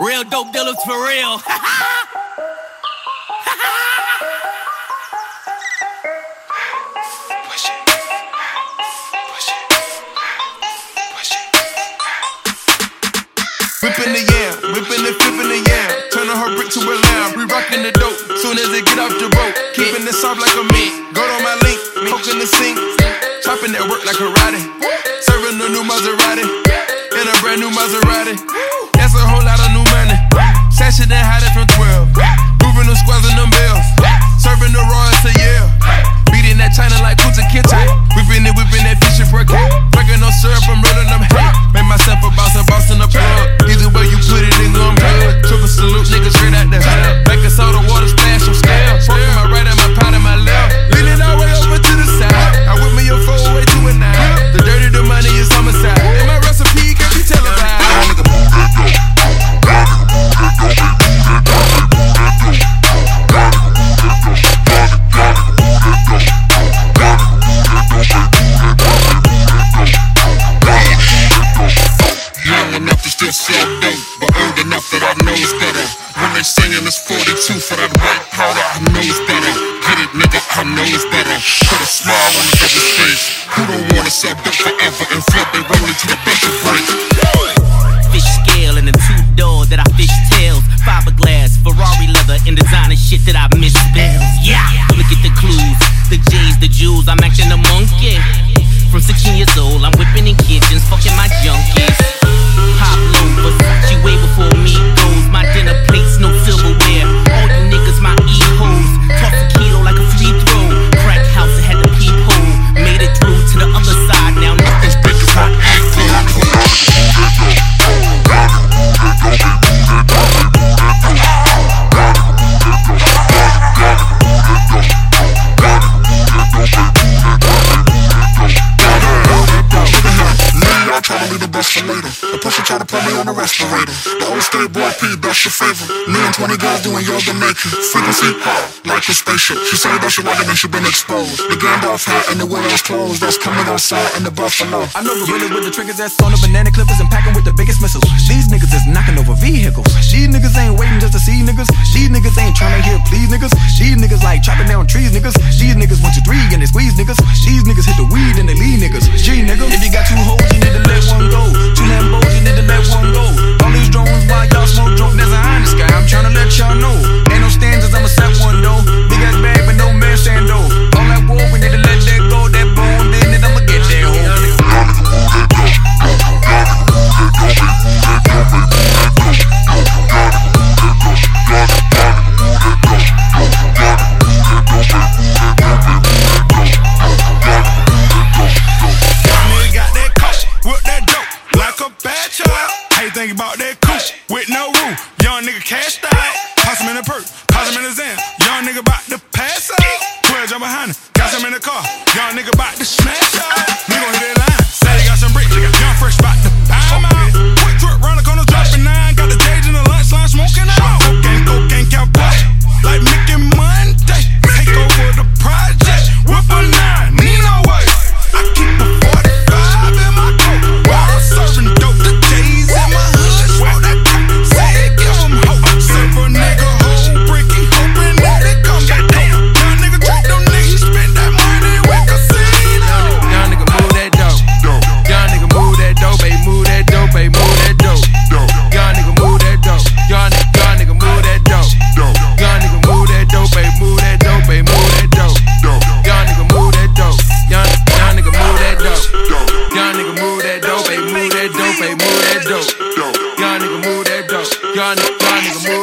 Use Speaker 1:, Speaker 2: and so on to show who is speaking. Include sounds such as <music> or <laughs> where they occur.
Speaker 1: Real dope dealers for real. <laughs>
Speaker 2: Whipping the yam, whipping and flipping the yam. Turning her brick to a lamb. We rocking the dope. Soon as it get off the boat. Keeping it soft like a meat. Gold on my link, poking the sink. Chopping that work like karate. Serving a new Maserati. In a brand new Maserati. That's a whole lot money. Sashing and hiding from 12. Moving the squads and them bells. Serving the Royals to
Speaker 3: dope, but old enough that I knows better. When they singing it's 42 for that white powder, I knows better. Get it, nigga, I know knows better. Put a smile on the other's face. Who don't wanna sell dope forever and flip they roll into the
Speaker 1: The
Speaker 3: pusher try to put me on the respirator. The old Skateboard P, that's your favorite. Me and 20 girls doing yoga naked. Frequency high, like a spaceship. She said that she it and she been exposed. The Gandalf hat and the widow's clothes. That's coming outside in the buffalo.
Speaker 2: I know the gorilla with the triggers that's on the banana clippers and packing with the biggest missiles. These niggas is knocking over vehicles. These niggas ain't waiting just to see niggas. These niggas ain't trying to hear please niggas. These niggas like chopping down trees niggas. These niggas one two three and they squeeze niggas.
Speaker 4: Young nigga cashed out. Toss him in the perc, toss him in the Xan. Young nigga bout to pass out. 12 jump behind him, got him in the car. Young nigga bout to smash out. Nigga gon' hit that line. Dope. Young nigga
Speaker 2: move